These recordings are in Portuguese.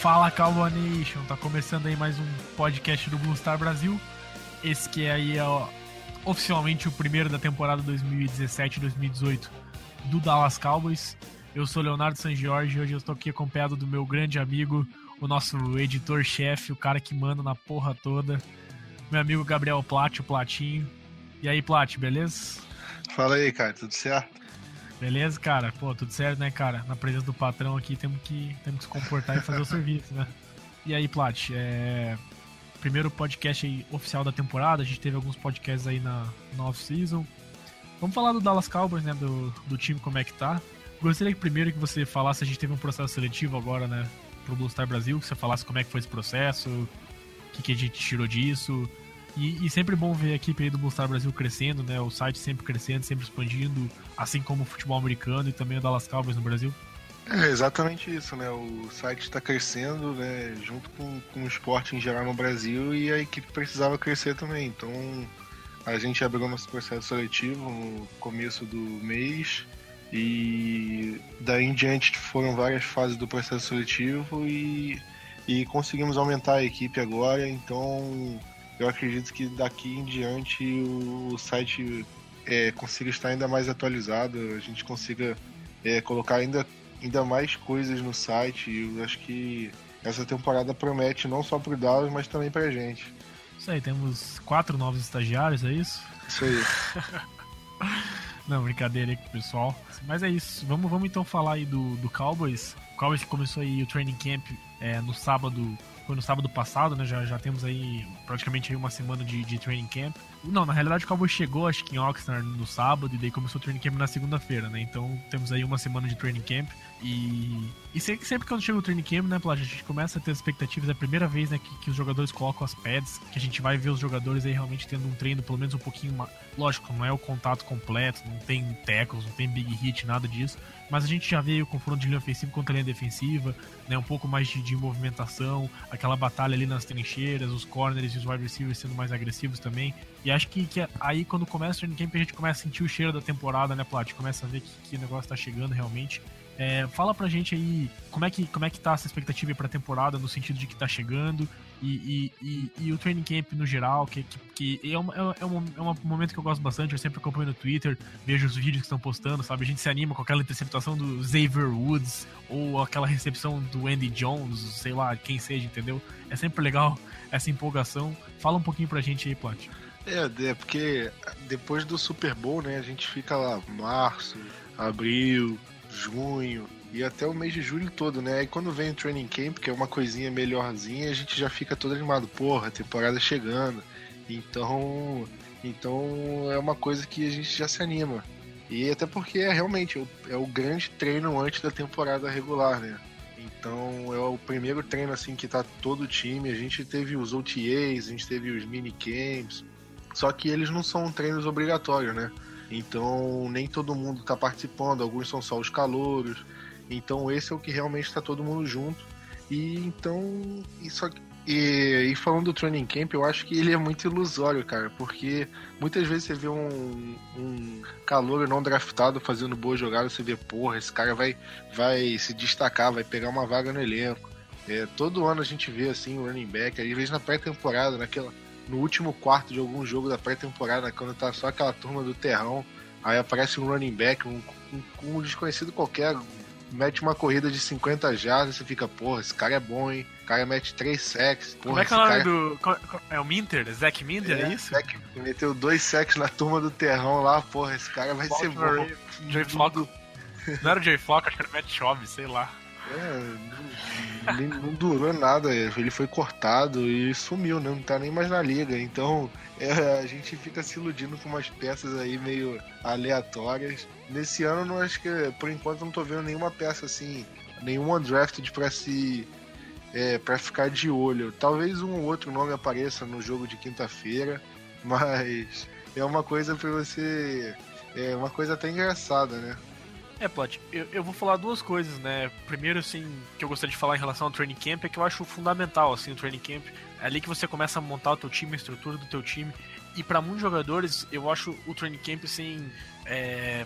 Fala Cowboy Nation, tá começando aí mais um podcast do Blue Star Brasil. Esse que é aí ó, oficialmente o primeiro da temporada 2017-2018 do Dallas Cowboys. Eu sou Leonardo San Jorge e hoje eu estou aqui acompanhado do meu grande amigo, o nosso editor-chefe, o cara que manda na porra toda, meu amigo Gabriel Plat, o Platinho. E aí, Plat, beleza? Fala aí, cara, tudo certo? Beleza, cara? Pô, tudo certo, né, cara? Na presença do patrão aqui temos que, temos que se comportar e fazer o serviço, né? E aí, Plat, é... primeiro podcast aí, oficial da temporada, a gente teve alguns podcasts aí na, na off-season. Vamos falar do Dallas Cowboys, né, do, do time, como é que tá. Gostaria que primeiro que você falasse, a gente teve um processo seletivo agora, né, pro Blue Star Brasil, que você falasse como é que foi esse processo, o que, que a gente tirou disso, e, e, sempre bom ver a equipe aí do Star Brasil crescendo, né? O site sempre crescendo, sempre expandindo, assim como o futebol americano e também o Dallas Cowboys no Brasil. É exatamente isso, né? O site está crescendo, né? Junto com, com o esporte em geral no Brasil e a equipe precisava crescer também. Então a gente abriu nosso processo seletivo no começo do mês e daí em diante foram várias fases do processo seletivo e, e conseguimos aumentar a equipe agora. Então eu acredito que daqui em diante o site é, consiga estar ainda mais atualizado, a gente consiga é, colocar ainda, ainda mais coisas no site. Eu acho que essa temporada promete não só para o Dallas, mas também para a gente. Isso aí, temos quatro novos estagiários, é isso? Isso aí. não, brincadeira aí com o pessoal. Mas é isso, vamos, vamos então falar aí do, do Cowboys. O Cowboys começou aí o training camp é, no sábado foi no sábado passado, né? Já, já temos aí praticamente aí uma semana de, de training camp. Não, na realidade o Cowboy chegou, acho que em Oxnard no sábado, e daí começou o training camp na segunda-feira, né? Então temos aí uma semana de training camp. E, e sempre, sempre quando chega o training camp, né, Plage, a gente começa a ter expectativas. É a primeira vez, né, que, que, os jogadores colocam as pads, que a gente vai ver os jogadores aí realmente tendo um treino pelo menos um pouquinho mais. Lógico, não é o contato completo, não tem tackles, não tem big hit, nada disso. Mas a gente já vê o confronto de linha ofensiva contra linha defensiva, né? Um pouco mais de, de movimentação, aquela batalha ali nas trincheiras, os corners e os wide receivers sendo mais agressivos também. E acho que, que aí quando começa o training camp a gente começa a sentir o cheiro da temporada, né, Plat? Começa a ver que, que o negócio tá chegando realmente. É, fala pra gente aí como é que, como é que tá essa expectativa pra temporada, no sentido de que tá chegando, e, e, e, e o training camp no geral, que, que, que é, um, é, um, é um momento que eu gosto bastante, eu sempre acompanho no Twitter, vejo os vídeos que estão postando, sabe? A gente se anima com aquela interceptação do Xavier Woods, ou aquela recepção do Andy Jones, sei lá, quem seja, entendeu? É sempre legal essa empolgação. Fala um pouquinho pra gente aí, Plat. É, é porque depois do Super Bowl, né, a gente fica lá março, abril, junho e até o mês de julho todo, né? Aí quando vem o training camp, que é uma coisinha melhorzinha, a gente já fica todo animado. Porra, a temporada chegando. Então, então é uma coisa que a gente já se anima. E até porque é realmente é o grande treino antes da temporada regular, né? Então é o primeiro treino assim que tá todo o time. A gente teve os OTAs, a gente teve os mini camps. Só que eles não são treinos obrigatórios, né? Então nem todo mundo está participando, alguns são só os calouros. Então esse é o que realmente está todo mundo junto. E então. Isso, e, e, falando do training camp, eu acho que ele é muito ilusório, cara, porque muitas vezes você vê um, um não draftado fazendo boa jogada, você vê, porra, esse cara vai, vai se destacar, vai pegar uma vaga no elenco. É, todo ano a gente vê assim o running back, às vezes na pré-temporada, naquela no último quarto de algum jogo da pré-temporada, quando tá só aquela turma do terrão, aí aparece um running back, um, um, um desconhecido qualquer, mete uma corrida de 50 jardas, você fica, porra, esse cara é bom, hein? O cara mete 3 sacks. Porra, Como é que é o nome cara... do. É o Minter? Zack Minter, é, é isso? Zach meteu dois sacks na turma do terrão lá, porra, esse cara vai ser bom. Joey Flocco. Não era o Joey Flocco, acho que era o Matt Schaub, sei lá. É, não, não, durou nada, ele foi cortado e sumiu, né? não tá nem mais na liga. Então é, a gente fica se iludindo com umas peças aí meio aleatórias. Nesse ano, não acho que, por enquanto, não tô vendo nenhuma peça assim, nenhum undrafted pra se. É, para ficar de olho. Talvez um ou outro nome apareça no jogo de quinta-feira, mas é uma coisa para você. É uma coisa até engraçada, né? É, Plot, eu, eu, vou falar duas coisas, né? Primeiro, assim, que eu gostaria de falar em relação ao training camp é que eu acho fundamental, assim, o training camp. É ali que você começa a montar o teu time, a estrutura do teu time. E para muitos jogadores, eu acho o training camp, assim, é...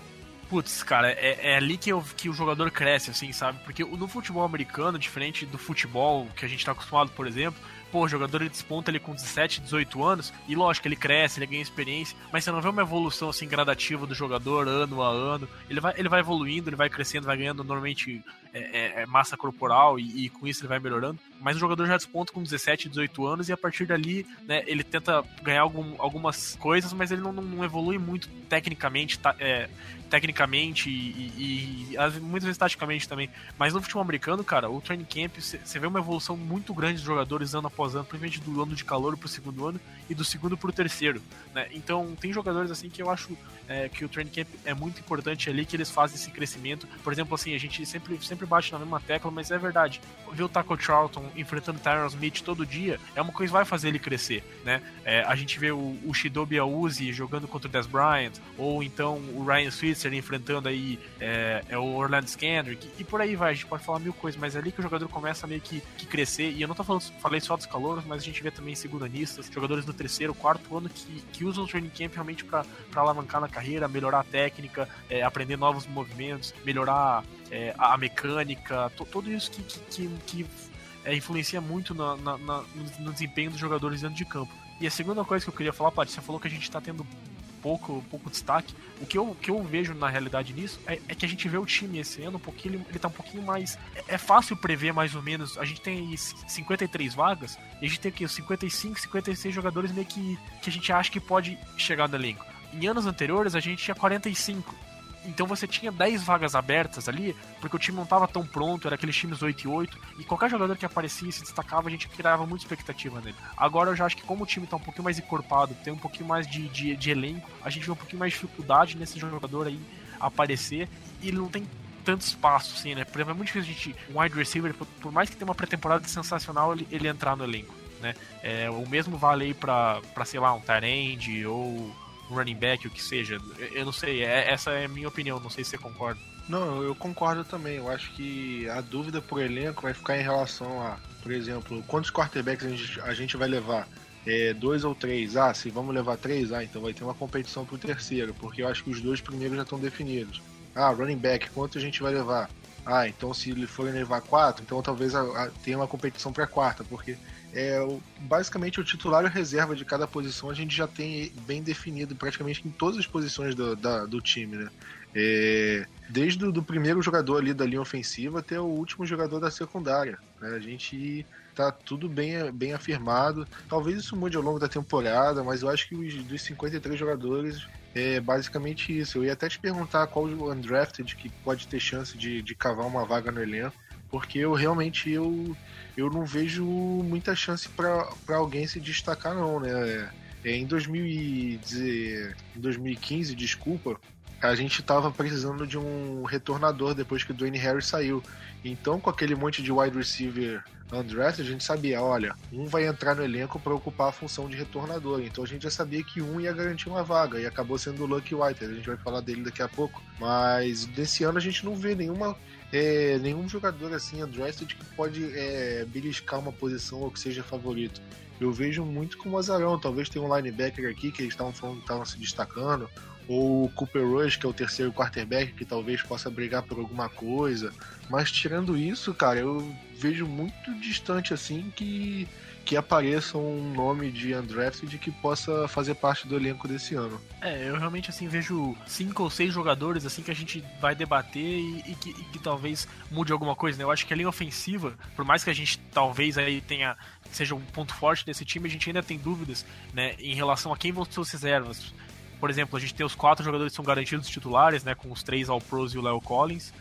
Putz, cara, é, é ali que, eu, que o jogador cresce, assim, sabe? Porque no futebol americano, diferente do futebol que a gente tá acostumado, por exemplo, pô, jogador ele desponta ele com 17, 18 anos, e lógico, ele cresce, ele ganha experiência, mas você não vê uma evolução assim gradativa do jogador ano a ano. Ele vai, ele vai evoluindo, ele vai crescendo, vai ganhando normalmente é, é, é massa corporal e, e, com isso ele vai melhorando. Mas o jogador já desponta com 17, 18 anos e a partir dali, né, ele tenta ganhar algum, algumas coisas, mas ele não, não evolui muito tecnicamente, tá, é, tecnicamente e, e, e, muitas vezes taticamente também. Mas no futebol americano, cara, o training camp, você vê uma evolução muito grande dos jogadores ano após ano, principalmente do ano de calor pro segundo ano e do segundo pro terceiro, né? Então tem jogadores assim que eu acho é, que o training camp é muito importante ali, que eles fazem esse crescimento. Por exemplo, assim, a gente sempre, sempre bate na mesma tecla, mas é verdade. Ver o Taco Charlton enfrentando Tyron Smith todo dia é uma coisa que vai fazer ele crescer, né? É, a gente vê o, o Shidobi Auzi jogando contra o Des Bryant, ou então o Ryan Switzer enfrentando aí é, é o Orlando Skandrick, e por aí vai, a gente pode falar mil coisas, mas é ali que o jogador começa meio que, que crescer, e eu não tô falando, falei só dos calouros, mas a gente vê também seguranistas, jogadores do terceiro, quarto ano que, que usam o training camp realmente para alavancar na carreira, melhorar a técnica, é, aprender novos movimentos, melhorar é, a mecânica, tudo isso que, que, que, que é, influencia muito na, na, na, no desempenho dos jogadores dentro de campo. E a segunda coisa que eu queria falar, Paty, você falou que a gente está tendo pouco, pouco destaque. O que eu, que eu vejo na realidade nisso é, é que a gente vê o time esse ano um pouquinho, ele, ele tá um pouquinho mais. É, é, fácil prever mais ou menos. A gente tem 53 vagas e a gente tem aqui 55, 56 jogadores meio que, que a gente acha que pode chegar no elenco. Em anos anteriores a gente tinha 45. Então você tinha 10 vagas abertas ali, porque o time não estava tão pronto, era aqueles times 8 e 8, e qualquer jogador que aparecia e se destacava, a gente criava muita expectativa nele. Agora eu já acho que como o time está um pouquinho mais encorpado, tem um pouquinho mais de, de, de elenco, a gente vê um pouquinho mais de dificuldade nesse jogador aí aparecer, e ele não tem tanto espaço, assim, né? Por exemplo, é muito difícil a gente, um wide receiver, por, por mais que tenha uma pré-temporada sensacional, ele, ele entrar no elenco, né? É, o mesmo vale aí pra, pra sei lá, um Tyrande ou running back, o que seja. Eu não sei, é, essa é a minha opinião, não sei se você concorda. Não, eu concordo também. Eu acho que a dúvida por elenco vai ficar em relação a, por exemplo, quantos quarterbacks a gente, a gente vai levar? É, dois ou três? Ah, se vamos levar três, ah, então vai ter uma competição pro terceiro, porque eu acho que os dois primeiros já estão definidos. Ah, running back, quanto a gente vai levar? Ah, então se ele forem levar quatro, então talvez a, a, tenha uma competição para quarta, porque é, basicamente o titular e reserva de cada posição a gente já tem bem definido praticamente em todas as posições do, da, do time, né? É, desde o primeiro jogador ali da linha ofensiva até o último jogador da secundária. Né? A gente tá tudo bem, bem afirmado. Talvez isso mude ao longo da temporada, mas eu acho que os dos 53 jogadores é basicamente isso. Eu ia até te perguntar qual o undrafted que pode ter chance de, de cavar uma vaga no elenco, porque eu realmente eu eu não vejo muita chance para alguém se destacar, não, né? É, em, 2010, em 2015, desculpa, a gente estava precisando de um retornador depois que o Dwayne Harris saiu. Então, com aquele monte de wide receiver undrafted, a gente sabia, olha, um vai entrar no elenco para ocupar a função de retornador. Então a gente já sabia que um ia garantir uma vaga e acabou sendo o Lucky White. A gente vai falar dele daqui a pouco. Mas desse ano a gente não vê nenhuma é, nenhum jogador assim undrafted que pode é, beliscar uma posição ou que seja favorito. Eu vejo muito como azarão. Talvez tenha um linebacker aqui que eles estavam estavam se destacando, ou o Cooper Rush, que é o terceiro quarterback, que talvez possa brigar por alguma coisa. Mas tirando isso, cara, eu vejo muito distante assim que que apareça um nome de undrafted que possa fazer parte do elenco desse ano. É, eu realmente assim vejo cinco ou seis jogadores assim que a gente vai debater e, e, que, e que, talvez mude alguma coisa, né? Eu acho que a linha ofensiva, por mais que a gente talvez aí tenha seja um ponto forte desse time, a gente ainda tem dúvidas, né, em relação a quem vão ser os reservas. Por exemplo, a gente tem os quatro jogadores que são garantidos titulares, né, com os três All-Pros e o Leo Collins.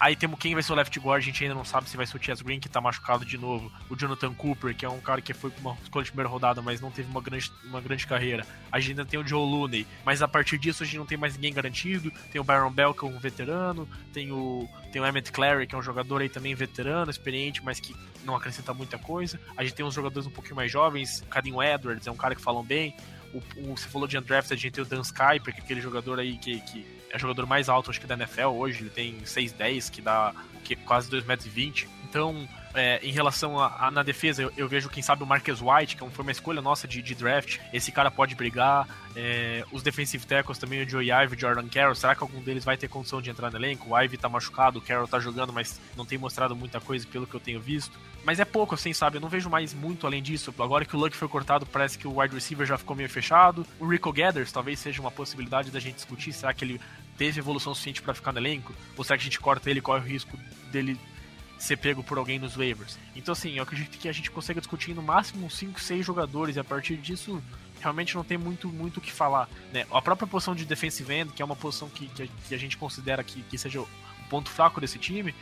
Aí temos quem vai ser o left guard, a gente ainda não sabe se vai ser o Chess Green, que tá machucado de novo. O Jonathan Cooper, que é um cara que foi uma escolha de primeira rodada, mas não teve uma grande, uma grande carreira. A gente ainda tem o Joe Looney, mas a partir disso a gente não tem mais ninguém garantido. Tem o Byron Bell, que é um veterano. Tem o, tem o Emmett Clary, que é um jogador aí também veterano, experiente, mas que não acrescenta muita coisa. A gente tem uns jogadores um pouquinho mais jovens. Cadinho Edwards é um cara que falam bem. O, o, você falou de undrafted, a gente tem o Dan Skyper, que é aquele jogador aí que, que é o jogador mais alto, acho que da NFL hoje, ele tem 6'10, que dá que, quase 2,20 metros. Então, é, em relação a, a na defesa, eu, eu, vejo, quem sabe, o Marcus White, que é foi uma escolha nossa de, de draft. Esse cara pode brigar. É, os defensive tackles também, o Joey Ive e o Jordan Carroll. Será que algum deles vai ter condição de entrar no elenco? O Ive tá machucado, o Carroll tá jogando, mas não tem mostrado muita coisa pelo que eu tenho visto. Mas é pouco, assim, sabe? Eu não vejo mais muito além disso. Agora que o Luck foi cortado, parece que o wide receiver já ficou meio fechado. O Rico Gathers talvez seja uma possibilidade da gente discutir. Será que ele teve evolução suficiente para ficar no elenco? Ou será que a gente corta ele e corre o risco dele ser pego por alguém nos waivers? Então, assim, eu acredito que a gente consiga discutir no máximo uns 5, 6 jogadores e a partir disso realmente não tem muito muito o que falar. Né? A própria posição de defensive end, que é uma posição que, que, a, que a gente considera que, que seja o ponto fraco desse time,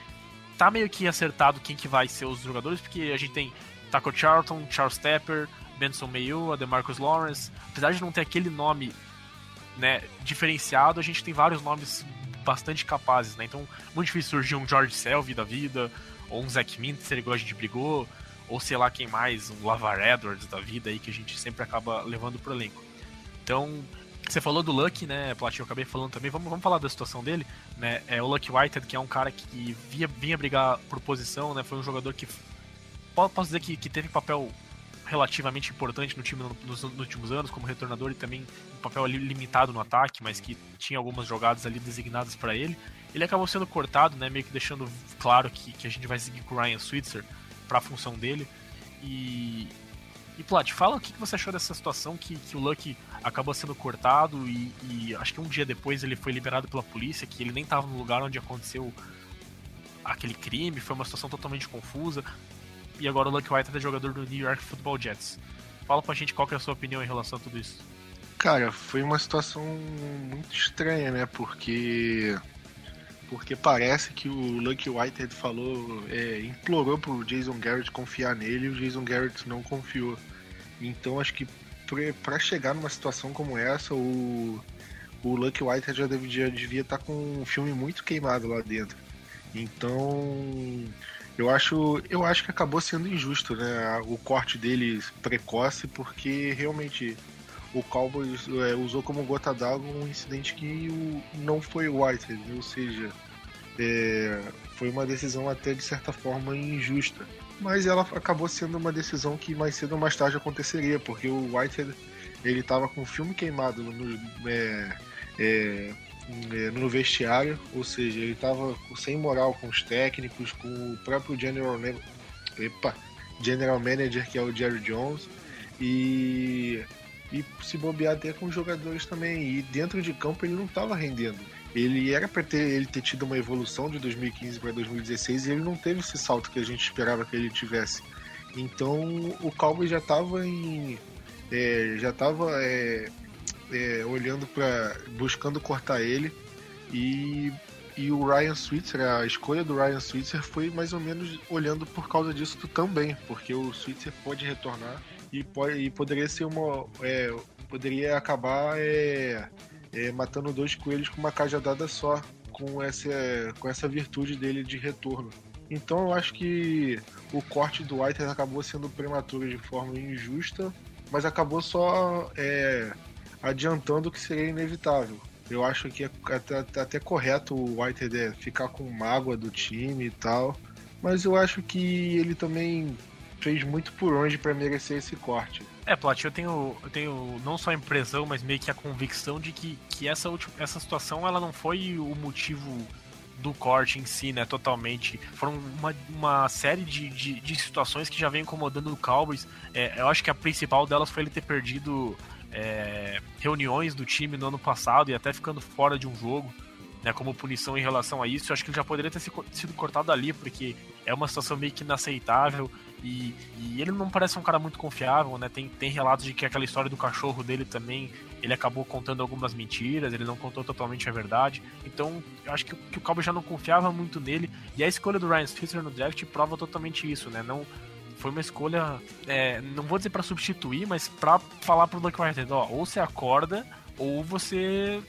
tá meio que acertado quem que vai ser os jogadores, porque a gente tem Taco Charlton, Charles Tepper, Benson Mayo, Demarcus Lawrence. Apesar de não ter aquele nome né, diferenciado, a gente tem vários nomes bastante capazes, né? Então, muito difícil surgir um George Selvey da vida, ou um Zach Mintzer, igual a gente brigou, ou sei lá quem mais, um Lavar Edwards da vida aí, que a gente sempre acaba levando pro elenco. Então, você falou do Luck, né, Platinho? Eu acabei falando também. Vamos, vamos falar da situação dele, né? É o Luck Whitehead, que é um cara que via, vinha brigar por posição, né? Foi um jogador que posso dizer que, que teve papel relativamente importante no time nos, últimos anos, como retornador e também um papel limitado no ataque, mas que tinha algumas jogadas ali designadas para ele. Ele acabou sendo cortado, né, meio que deixando claro que, que a gente vai seguir com o Ryan Switzer para a função dele. E, e Plat, fala o que, que você achou dessa situação que, que o Luck acabou sendo cortado e, e, acho que um dia depois ele foi liberado pela polícia, que ele nem estava no lugar onde aconteceu aquele crime, foi uma situação totalmente confusa e agora o Lucky White é jogador do New York Football Jets. Fala pra gente qual que é a sua opinião em relação a tudo isso. Cara, foi uma situação muito estranha, né? Porque porque parece que o Lucky Whitehead falou, é, implorou pro Jason Garrett confiar nele e o Jason Garrett não confiou. Então acho que para chegar numa situação como essa, o, o Lucky Whitehead já devia, devia estar tá com um filme muito queimado lá dentro. Então eu acho, eu acho que acabou sendo injusto, né? O corte dele precoce, porque realmente o Cowboys é, usou como gota d'água um incidente que o, não foi o White, ou seja, é, foi uma decisão até de certa forma injusta. Mas ela acabou sendo uma decisão que mais cedo ou mais tarde aconteceria, porque o Whitehead ele estava com o filme queimado no, é é, no vestiário, ou seja, ele estava sem moral com os técnicos, com o próprio general, Epa, general manager que é o Jerry Jones e, e se bobear até com os jogadores também. E dentro de campo ele não estava rendendo. Ele era para ter, ele ter tido uma evolução de 2015 para 2016 e ele não teve esse salto que a gente esperava que ele tivesse. Então o Cowboys já estava em. É, já estava é, é, olhando para buscando cortar ele e e o Ryan Switzer, a escolha do Ryan Switzer foi mais ou menos olhando por causa disso também, porque o Switzer pode retornar e, pode, e poderia ser uma. É, poderia acabar é, é, matando dois coelhos com uma cajadada só, com essa, com essa virtude dele de retorno. Então eu acho que o corte do White acabou sendo prematuro de forma injusta, mas acabou só é, adiantando o que seria inevitável. Eu acho que é até, até correto o Whitehead ficar com mágoa do time e tal, mas eu acho que ele também fez muito por onde para merecer esse corte. É, Plat, eu tenho, eu tenho não só a impressão, mas meio que a convicção de que, que essa, última, essa situação ela não foi o motivo do corte em si, né, totalmente. Foram uma, uma série de, de, de situações que já vem incomodando o Cowboys. É, eu acho que a principal delas foi ele ter perdido é, reuniões do time no ano passado e até ficando fora de um jogo. Né, como punição em relação a isso, eu acho que ele já poderia ter sido cortado ali, porque é uma situação meio que inaceitável. E, e, ele não parece um cara muito confiável, né? Tem, tem relatos de que aquela história do cachorro dele também, ele acabou contando algumas mentiras, ele não contou totalmente a verdade. Então, eu acho que, que o Cowboys já não confiava muito nele. E a escolha do Ryan Fisher no draft prova totalmente isso, né? Não, foi uma escolha, é, não vou dizer para substituir, mas para falar pro Luke Whitehead, ó, ou você acorda ou você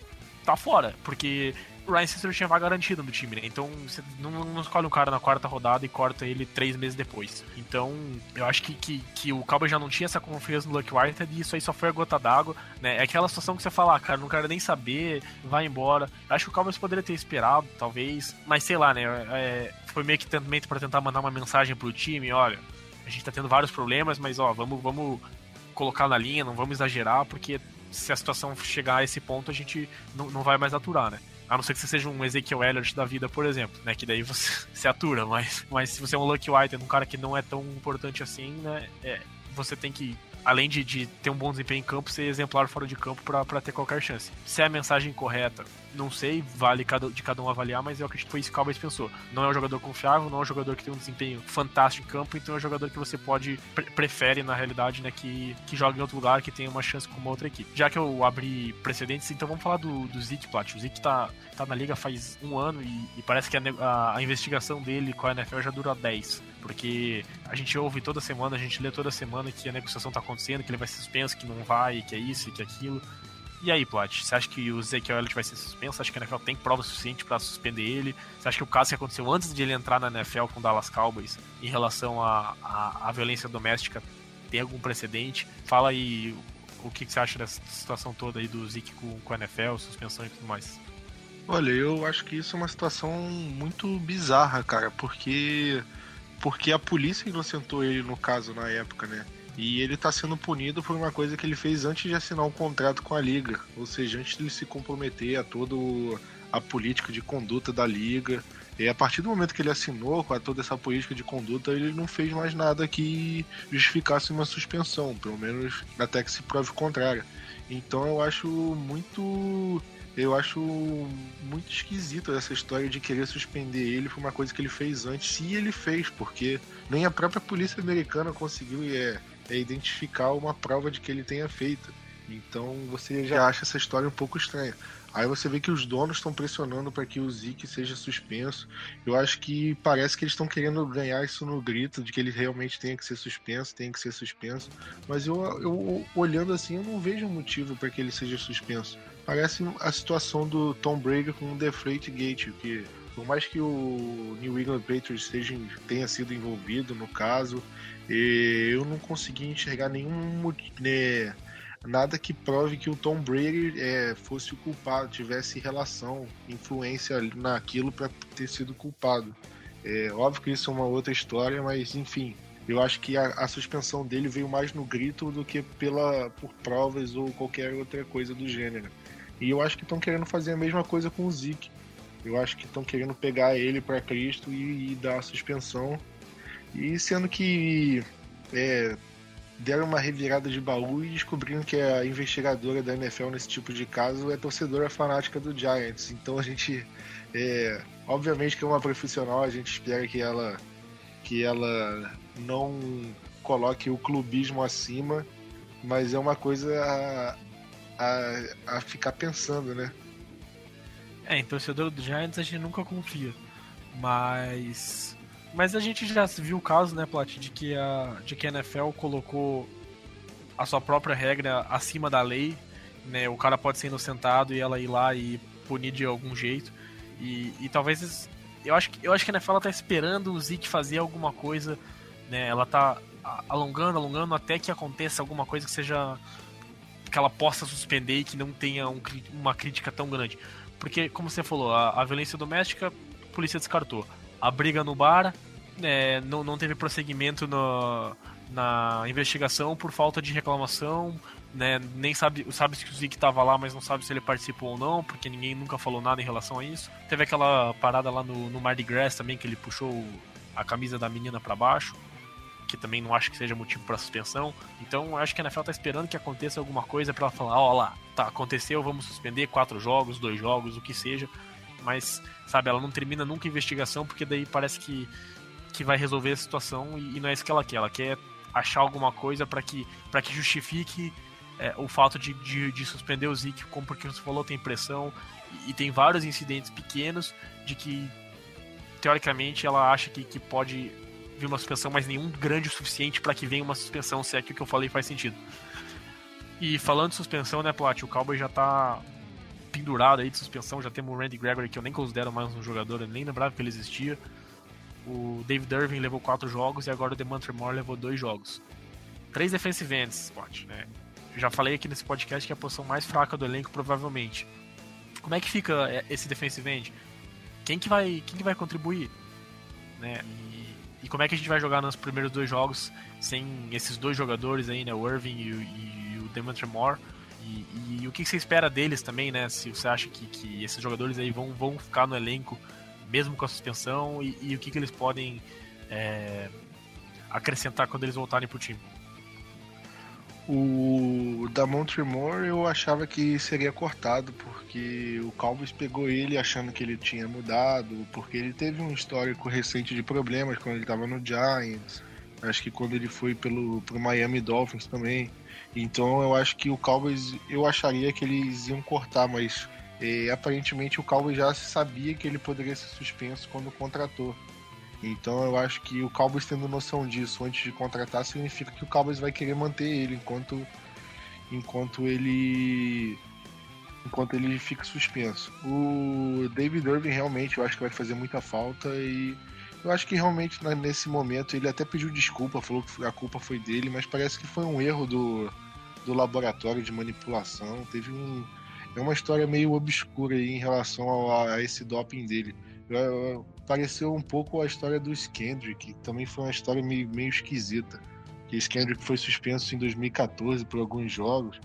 tá fora, porque o Ryan Sister tinha vaga garantida no time, né? Então você não, não, escolhe um cara na quarta rodada e corta ele três meses depois. Então eu acho que, que, que o Cowboys já não tinha essa confiança no Luke Whitehead e isso aí só foi a gota d'água, né? É aquela situação que você fala, ah, cara, não quero nem saber, vai embora. Eu acho que o Cowboys poderia ter esperado, talvez, mas sei lá, né? É, foi meio que também para tentar mandar uma mensagem pro time, olha, a gente tá tendo vários problemas, mas ó, vamos, vamos colocar na linha, não vamos exagerar, porque se a situação chegar a esse ponto, a gente não, não vai mais aturar, né? A não ser que você seja um Ezekiel Elliott da vida, por exemplo, né? Que daí você se atura, mas, mas se você é um Lucky White, um cara que não é tão importante assim, né? É, você tem que além de, de, ter um bom desempenho em campo, ser exemplar fora de campo para ter qualquer chance. Se é a mensagem correta, não sei, vale cada, de cada um avaliar, mas eu acredito que foi isso que o Cowboys pensou. Não é um jogador confiável, não é um jogador que tem um desempenho fantástico em campo, então é um jogador que você pode, pre prefere na realidade, né, que, que joga em outro lugar, que tenha uma chance com uma outra equipe. Já que eu abri precedentes, então vamos falar do, do Zeke Plat. O Zeke tá, tá na liga faz um ano e, e parece que a, a, a, investigação dele com a NFL já dura 10. Porque a gente ouve toda semana, a gente lê toda semana que a negociação tá acontecendo, que ele vai ser suspenso, que não vai, que é isso, que é aquilo. E aí, Plot, você acha que o Ezekiel Elliott vai ser suspenso? Acha que a NFL tem prova suficiente para suspender ele? Você acha que o caso que aconteceu antes de ele entrar na NFL com o Dallas Cowboys em relação à, à, à violência doméstica tem algum precedente? Fala aí o que, que, você acha dessa situação toda aí do Zeke com, com a NFL, suspensão e tudo mais. Olha, eu acho que isso é uma situação muito bizarra, cara, porque porque a polícia inocentou ele no caso na época, né? E ele está sendo punido por uma coisa que ele fez antes de assinar um contrato com a liga, ou seja, antes de se comprometer a toda a política de conduta da liga. E a partir do momento que ele assinou com toda essa política de conduta, ele não fez mais nada que justificasse uma suspensão, pelo menos até que se prove o contrário. Então eu acho muito eu acho muito esquisito essa história de querer suspender ele por uma coisa que ele fez antes, se ele fez, porque nem a própria polícia americana conseguiu é, é identificar uma prova de que ele tenha feito. Então você já acha essa história um pouco estranha. Aí você vê que os donos estão pressionando para que o Zeke seja suspenso. Eu acho que parece que eles estão querendo ganhar isso no grito de que ele realmente tenha que ser suspenso, tem que ser suspenso. Mas eu, eu olhando assim, eu não vejo motivo para que ele seja suspenso. Parece a situação do Tom Brady com o Deflate Gate, que por mais que o New England Patriots seja, tenha sido envolvido no caso, eu não consegui enxergar nenhum né, nada que prove que o Tom Brady é, fosse o culpado, tivesse relação, influência naquilo para ter sido culpado. É óbvio que isso é uma outra história, mas enfim, eu acho que a, a, suspensão dele veio mais no grito do que pela por provas ou qualquer outra coisa do gênero. E eu acho que estão querendo fazer a mesma coisa com o Zeke. Eu acho que estão querendo pegar ele para Cristo e, e, dar a suspensão. E sendo que é, deram uma revirada de baú e descobriram que a investigadora da NFL nesse tipo de caso é torcedora fanática do Giants. Então a gente, é, obviamente que é uma profissional, a gente espera que ela, que ela não coloque o clubismo acima, mas é uma coisa a, a, a ficar pensando, né? É, em torcedor do Giants a gente nunca confia, mas mas a gente já viu o caso, né, Plat, de que a, de que a NFL colocou a sua própria regra acima da lei, né? O cara pode ser inocentado e ela ir lá e punir de algum jeito. E, e talvez eu acho que eu acho que a NFL tá esperando o Zeke fazer alguma coisa, né? Ela tá alongando, alongando até que aconteça alguma coisa que seja que ela possa suspender e que não tenha um, uma crítica tão grande. Porque, como você falou, a, a violência doméstica, a polícia descartou a briga no bar, é, não, não teve prosseguimento no, na investigação por falta de reclamação, né, nem sabe, sabe se o Zeke tava lá, mas não sabe se ele participou ou não, porque ninguém nunca falou nada em relação a isso. Teve aquela parada lá no, no Mardi Gras também, que ele puxou a camisa da menina para baixo, que também não acho que seja motivo para suspensão. Então acho que a NFL tá esperando que aconteça alguma coisa para ela falar, ó lá, tá, aconteceu, vamos suspender quatro jogos, dois jogos, o que seja. Mas, sabe, ela não termina nunca a investigação, porque daí parece que, que vai resolver a situação e, e não é isso que ela quer. Ela quer achar alguma coisa para que, que justifique é, o fato de, de, de, suspender o Zeke, como porque você falou, tem pressão e, e, tem vários incidentes pequenos de que teoricamente ela acha que, que pode vir uma suspensão, mas nenhum grande o suficiente para que venha uma suspensão, se é que o que eu falei faz sentido. E falando de suspensão, né, Plat, o Cowboy já tá pendurado aí de suspensão, já temos o Randy Gregory, que eu nem considero mais um jogador, eu nem lembrava que ele existia. O David Irving levou quatro jogos e agora o DeMontre Moore levou dois jogos. Três defensive ends, Plat, né? já falei aqui nesse podcast que é a posição mais fraca do elenco, provavelmente. Como é que fica é, esse defensive end? Quem que vai, quem que vai contribuir? Né? E, e como é que a gente vai jogar nos primeiros dois jogos sem esses dois jogadores aí, né? O Irving e, e, e o Demontre Moore? E, e, o que você espera deles também, né? Se você acha que, que esses jogadores aí vão, vão ficar no elenco mesmo com a suspensão e, e o que, que eles podem é, acrescentar quando eles voltarem pro time? O da Montremoor eu achava que seria cortado, porque o Cowboys pegou ele achando que ele tinha mudado, porque ele teve um histórico recente de problemas quando ele estava no Giants. Acho que quando ele foi pelo pro Miami Dolphins também. Então eu acho que o Cowboys, eu acharia que eles iam cortar, mas é, aparentemente o Cowboys já sabia que ele poderia ser suspenso quando contratou. Então eu acho que o Cowboys tendo noção disso antes de contratar significa que o Cowboys vai querer manter ele enquanto enquanto ele enquanto ele fica suspenso. O David Irving realmente eu acho que vai fazer muita falta e eu acho que realmente né, nesse momento ele até pediu desculpa, falou que a culpa foi dele, mas parece que foi um erro do, do laboratório de manipulação. Teve um é uma história meio obscura aí em relação a, a esse doping dele. Eu, pareceu um pouco a história do Skendrick, que também foi uma história meio, meio esquisita. Que Skendrick foi suspenso em 2014 por alguns jogos.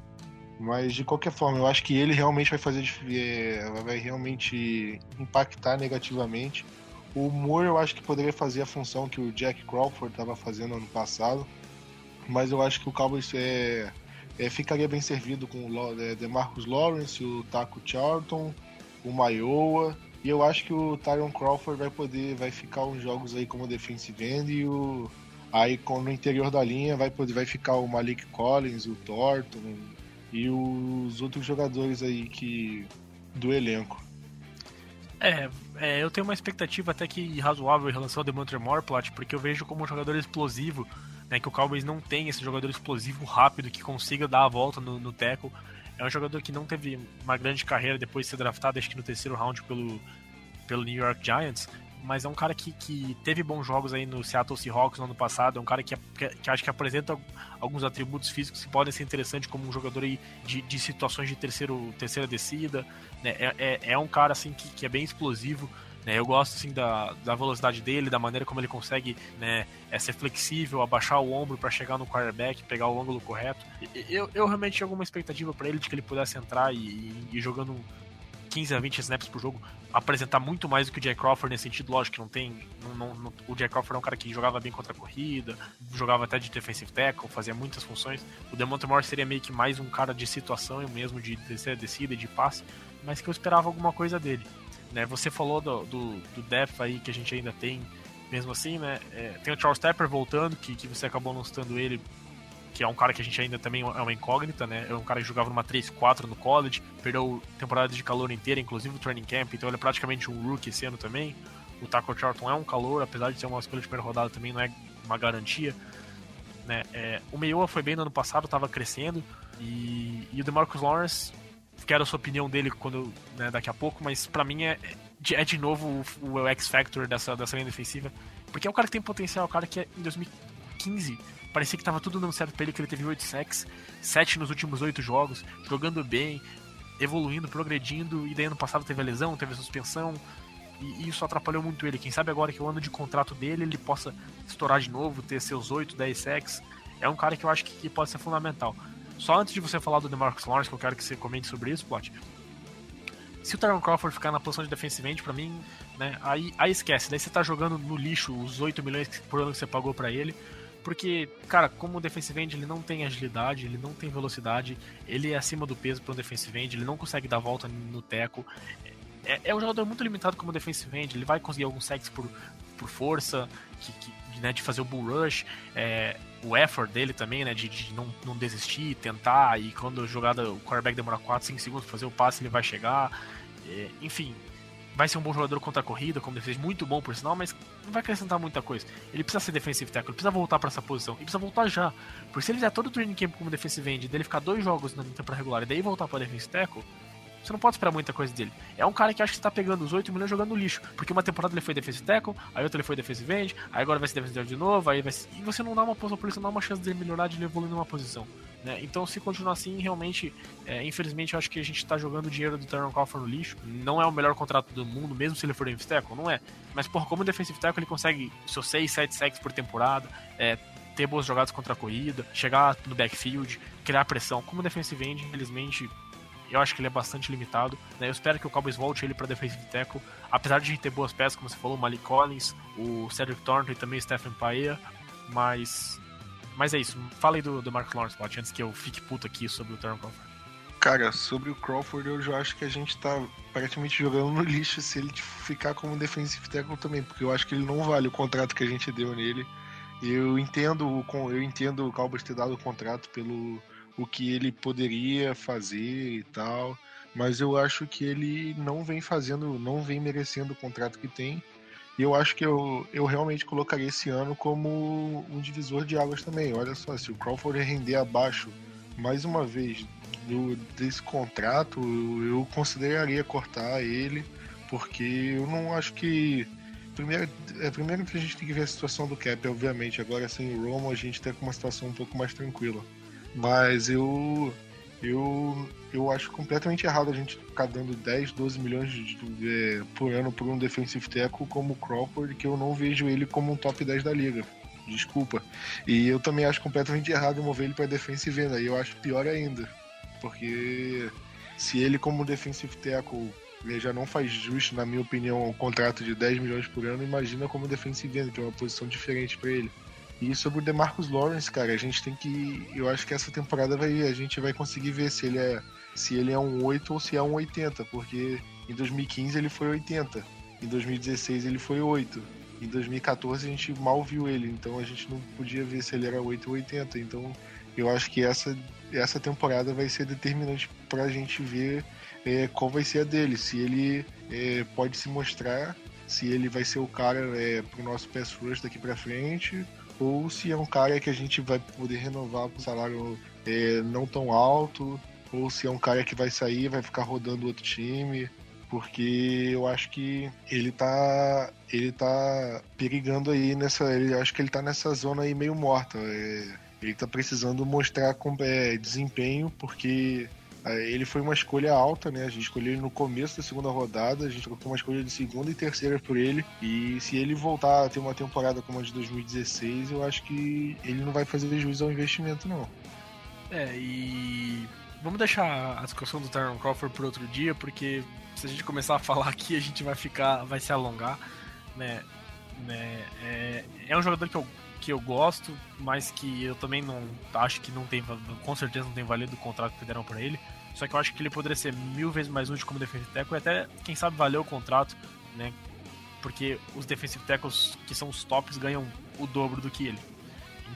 Mas de qualquer forma, eu acho que ele realmente vai fazer. É, vai realmente impactar negativamente. O Moore eu acho que poderia fazer a função que o Jack Crawford estava fazendo ano passado. Mas eu acho que o Cowboys é, é, ficaria bem servido com o é, DeMarcus Lawrence, o Taco Charlton, o Maioa e eu acho que o Tyron Crawford vai poder, vai ficar uns jogos aí como defensive end e o aí no interior da linha vai poder, vai ficar o Malik Collins, o Thornton e os outros jogadores aí que do elenco. É, é, eu tenho uma expectativa até que razoável em relação ao Demontre Morplat, porque eu vejo como um jogador explosivo, né, que o Cowboys não tem esse jogador explosivo rápido que consiga dar a volta no, no tackle. É um jogador que não teve uma grande carreira depois de ser draftado, acho que no terceiro round pelo, pelo New York Giants, mas é um cara que, que teve bons jogos aí no Seattle Seahawks no ano passado, é um cara que, que, que acho que apresenta alguns atributos físicos que podem ser interessantes como um jogador aí de, de situações de terceiro, terceira descida, né? é, é, é um cara assim que, que é bem explosivo, né? Eu gosto assim da, da velocidade dele, da maneira como ele consegue né, é, ser flexível, abaixar o ombro para chegar no quarterback, pegar o ângulo correto. Eu, eu realmente tinha alguma expectativa para ele de que ele pudesse entrar e, e, e jogando 15 a 20 snaps por jogo, apresentar muito mais do que o Jack Crawford nesse sentido, lógico que não tem. Não, não, o Jack Crawford é um cara que jogava bem contra a corrida, jogava até de defensive tackle, fazia muitas funções. O Demonte Moore seria meio que mais um cara de situação mesmo, de descer, descida e de passe, mas que eu esperava alguma coisa dele. Né? Você falou do, do, do aí que a gente ainda tem, mesmo assim, né? É, tem o Charles Tepper voltando, que, que você acabou não citando ele, que é um cara que a gente ainda também é uma incógnita, né? É um cara que jogava numa 3-4 no college, perdeu temporada de calor inteira, inclusive o training camp, então ele é praticamente um rookie esse ano também. O Taco Charlton é um calor, apesar de ser uma escolha de primeira rodada também não é uma garantia. Né? É, o Meioa foi bem no ano passado, estava crescendo, e, e o DeMarcus Lawrence quero a sua opinião dele quando né, daqui a pouco, mas para mim é, é de novo o, o X-Factor dessa, dessa linha defensiva. Porque é um cara que tem potencial, é um cara que é, em 2015 parecia que tava tudo dando certo pra ele, que ele teve 8 sacks, 7 nos últimos 8 jogos, jogando bem, evoluindo, progredindo, e daí ano passado teve a lesão, teve a suspensão, e, e isso atrapalhou muito ele. Quem sabe agora que o ano de contrato dele, ele possa estourar de novo, ter seus 8, 10 sacks. É um cara que eu acho que, que pode ser fundamental. Só antes de você falar do DeMarcus Lawrence, que eu quero que você comente sobre isso, Plot. Se o Tyron Crawford ficar na posição de defensive end, pra mim, né, aí, aí esquece. Daí você tá jogando no lixo os 8 milhões por ano que você pagou para ele. Porque, cara, como defensive end, ele não tem agilidade, ele não tem velocidade, ele é acima do peso para um defensive end, ele não consegue dar volta no teco. É, é um jogador muito limitado como defensive end, ele vai conseguir alguns sacks por, por força, que, que, né, de fazer o bull rush, é, o effort dele também, né, de, de, não, não desistir, tentar, e quando a jogada, o quarterback demora 4, 5 segundos para fazer o passe, ele vai chegar. É, enfim, vai ser um bom jogador contra a corrida, como defesa, muito bom por sinal, mas não vai acrescentar muita coisa. Ele precisa ser defensive tackle, ele precisa voltar para essa posição, ele precisa voltar já. Porque se ele fizer todo o training camp como defensive end, dele ficar dois jogos na temporada regular e daí voltar para defensive tackle, você não pode esperar muita coisa dele. É um cara que acha que está pegando os 8 milhões jogando no lixo. Porque uma temporada ele foi defensive tackle, aí outra ele foi defensive end, aí agora vai ser defensive tackle de novo, aí vai ser... E você não dá uma posição por isso, não dá uma chance de melhorar, de evoluir numa posição. Né? Então, se continuar assim, realmente, é, infelizmente, eu acho que a gente está jogando o dinheiro do Tyron Crawford no lixo. Não é o melhor contrato do mundo, mesmo se ele for defensive tackle, não é. Mas, por como defensive tackle, ele consegue seus 6, 7 sacks por temporada, é, ter boas jogadas contra a corrida, chegar no backfield, criar pressão. Como defensive end, infelizmente, eu acho que ele é bastante limitado. Né? Eu espero que o Cowboys volte ele para defensive tackle, apesar de ter boas peças, como você falou, o Malik Collins, o Cedric Thornton e também o Stephen Paea, mas mas é isso. Fala aí do, do Mark Lawrence, Plot, antes que eu fique puto aqui sobre o Terran Crawford. Cara, sobre o Crawford, eu já acho que a gente tá praticamente jogando no lixo se ele ficar como defensive tackle também, porque eu acho que ele não vale o contrato que a gente deu nele. Eu entendo, eu entendo o Cowboys ter dado o contrato pelo o que ele poderia fazer e tal, mas eu acho que ele não vem fazendo, não vem merecendo o contrato que tem. E eu acho que eu, eu realmente colocaria esse ano como um divisor de águas também. Olha só, se o Crawford render abaixo mais uma vez do, desse contrato, eu consideraria cortar ele, porque eu não acho que. Primeiro, é, primeiro que a gente tem que ver a situação do Cap, obviamente. Agora sem o Romo a gente tem tá uma situação um pouco mais tranquila. Mas eu eu, eu acho completamente errado a gente ficar dando 10, 12 milhões de, de, é, por ano por um defensive tackle como o Crawford, que eu não vejo ele como um top 10 da liga. Desculpa. E eu também acho completamente errado mover ele para defensive end. E eu acho pior ainda. Porque se ele, como defensive tackle, já não faz justo, na minha opinião, um contrato de 10 milhões por ano, imagina como defensive end, que é uma posição diferente para ele. E sobre o DeMarcus Lawrence, cara, a gente tem que. Eu acho que essa temporada vai, a gente vai conseguir ver se ele é se ele é um 8 ou se é um 80, porque em 2015 ele foi 80, em 2016 ele foi 8, em 2014 a gente mal viu ele, então a gente não podia ver se ele era 8 ou 80. Então eu acho que essa, essa temporada vai ser determinante para a gente ver é, qual vai ser a dele, se ele é, pode se mostrar, se ele vai ser o cara é, para o nosso pass rush daqui para frente ou se é um cara que a gente vai poder renovar por salário é, não tão alto, ou se é um cara que vai sair vai ficar rodando outro time, porque eu acho que ele tá ele tá perigando aí nessa, ele acho que ele tá nessa zona aí meio morta. É, ele tá precisando mostrar com, é, desempenho, porque ele foi uma escolha alta, né? A gente escolheu ele no começo da segunda rodada, a gente trocou uma escolha de segunda e terceira por ele. E se ele voltar a ter uma temporada como a de 2016, eu acho que ele não vai fazer juízo ao investimento, não. É, e vamos deixar a discussão do Tyron Crawford por outro dia, porque se a gente começar a falar aqui, a gente vai ficar, vai se alongar, né? né? É, é um jogador que eu que eu gosto, mas que eu também não acho que não tem, com certeza não tem valido o contrato que deram para ele. Só que eu acho que ele poderia ser mil vezes mais útil como defensive tackle e até, quem sabe, valer o contrato, né? Porque os defensive tackles que são os tops ganham o dobro do que ele.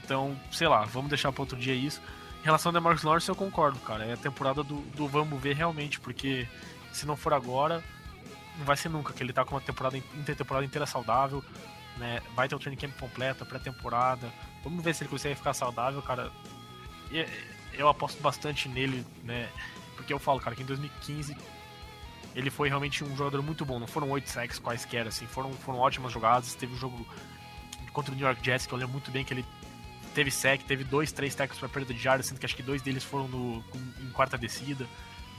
Então, sei lá, vamos deixar para outro dia isso. Em relação ao DeMarcus Lawrence, eu concordo, cara. É a temporada do, do vamos ver realmente, porque se não for agora, não vai ser nunca, que ele tá com uma temporada intertemporada inteira saudável, né? Vai ter o training camp completo, pré-temporada. Vamos ver se ele consegue ficar saudável, cara. Eu aposto bastante nele, né? Porque eu falo, cara, que em 2015 ele foi realmente um jogador muito bom. Não foram oito sacks quaisquer, assim, foram, foram ótimas jogadas. Teve um jogo contra o New York Jets que eu lembro muito bem que ele teve sec, teve dois, três tackles para perda de jardas, sendo que acho que dois deles foram no, em quarta descida.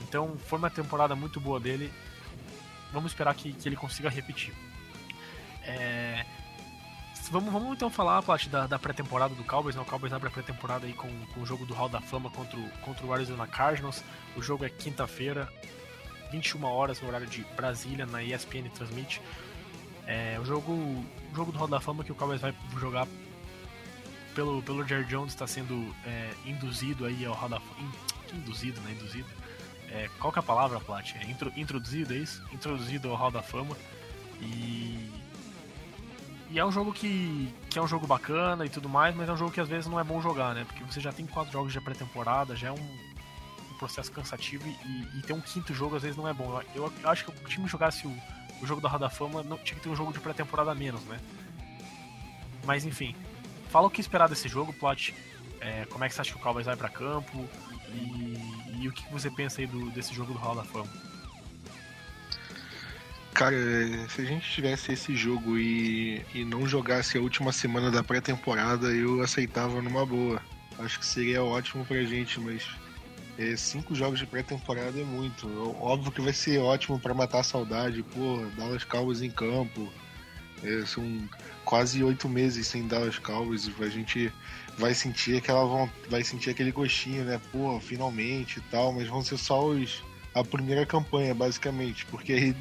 Então foi uma temporada muito boa dele. Vamos esperar que, que ele consiga repetir. É, vamos, vamos então falar, Plat, da, da pré-temporada do Cowboys. Né? O Cowboys abre a pré-temporada aí com, com o jogo do Hall da Fama contra o, contra o Arizona Cardinals. O jogo é quinta-feira, 21 horas no horário de Brasília, na ESPN transmite. É, o jogo, o jogo do Hall da Fama que o Cowboys vai jogar pelo, pelo Jerry Jones está sendo é, induzido aí ao Hall da Fama. Induzido, né? Induzido. É, qual que é a palavra, Plat? É intro, introduzido, é isso? Introduzido ao Hall da Fama. E e é um jogo que, que é um jogo bacana e tudo mais, mas é um jogo que às vezes não é bom jogar, né? Porque você já tem quatro jogos de pré-temporada, já é um, um processo cansativo e, e, ter um quinto jogo às vezes não é bom. Eu, eu acho que o time jogasse o, o jogo da Roda Fama não tinha que ter um jogo de pré-temporada menos, né? Mas enfim, fala o que esperar desse jogo, Plot. É, como é que você acha que o Cowboys vai para campo e, e, o que você pensa aí do, desse jogo do Hall da Fama? Cara, se a gente tivesse esse jogo e, e não jogasse a última semana da pré-temporada, eu aceitava numa boa. Acho que seria ótimo pra gente, mas é, cinco jogos de pré-temporada é muito. Óbvio que vai ser ótimo para matar a saudade. Pô, Dallas Cowboys em campo. É, são quase oito meses sem Dallas Cowboys. A gente vai sentir aquela vai sentir aquele gostinho, né? Pô, finalmente e tal. Mas vão ser só os a primeira campanha, basicamente, porque aí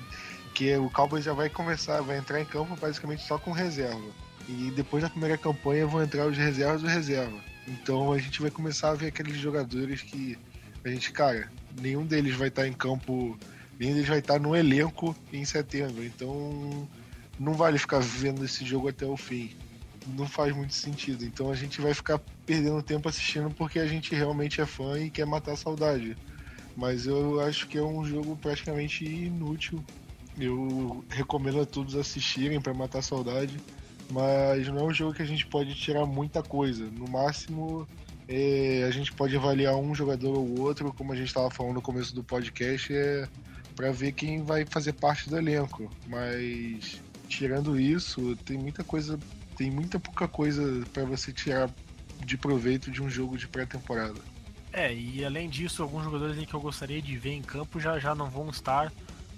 que o Cowboys já vai começar, vai entrar em campo basicamente só com reserva. E depois da primeira campanha vão entrar os reservas do reserva. Então a gente vai começar a ver aqueles jogadores que a gente, cara, nenhum deles vai estar em campo, nenhum deles vai estar no elenco em setembro. Então não vale ficar vendo esse jogo até o fim. Não faz muito sentido. Então a gente vai ficar perdendo tempo assistindo porque a gente realmente é fã e quer matar a saudade. Mas eu acho que é um jogo praticamente inútil eu recomendo a todos assistirem para matar a saudade, mas não é um jogo que a gente pode tirar muita coisa. No máximo, é, a gente pode avaliar um jogador ou outro, como a gente estava falando no começo do podcast, é para ver quem vai fazer parte do elenco. Mas tirando isso, tem muita coisa, tem muita pouca coisa para você tirar de proveito de um jogo de pré-temporada. É, e além disso, alguns jogadores que eu gostaria de ver em campo já, já não vão estar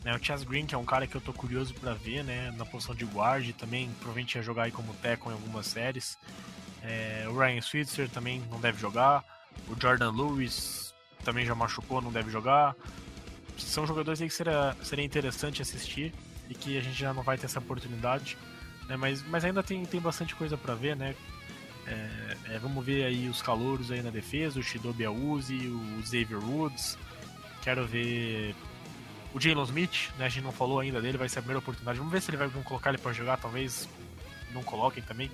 né, o Chas Green, que é um cara que eu tô curioso para ver, né, na posição de guard, também provavelmente ia jogar aí como teco em algumas séries. É, o Ryan Switzer também não deve jogar. O Jordan Lewis também já machucou, não deve jogar. São jogadores aí que seria, seria interessante assistir e que a gente já não vai ter essa oportunidade. Né, mas, mas ainda tem, tem bastante coisa para ver, né? É, é, vamos ver aí os calouros aí na defesa, o Shidobi Auzi, o Xavier Woods. Quero ver o Jalen Smith, né, a gente não falou ainda dele, vai ser a primeira oportunidade. Vamos ver se ele vai colocar ele para jogar, talvez não coloquem também.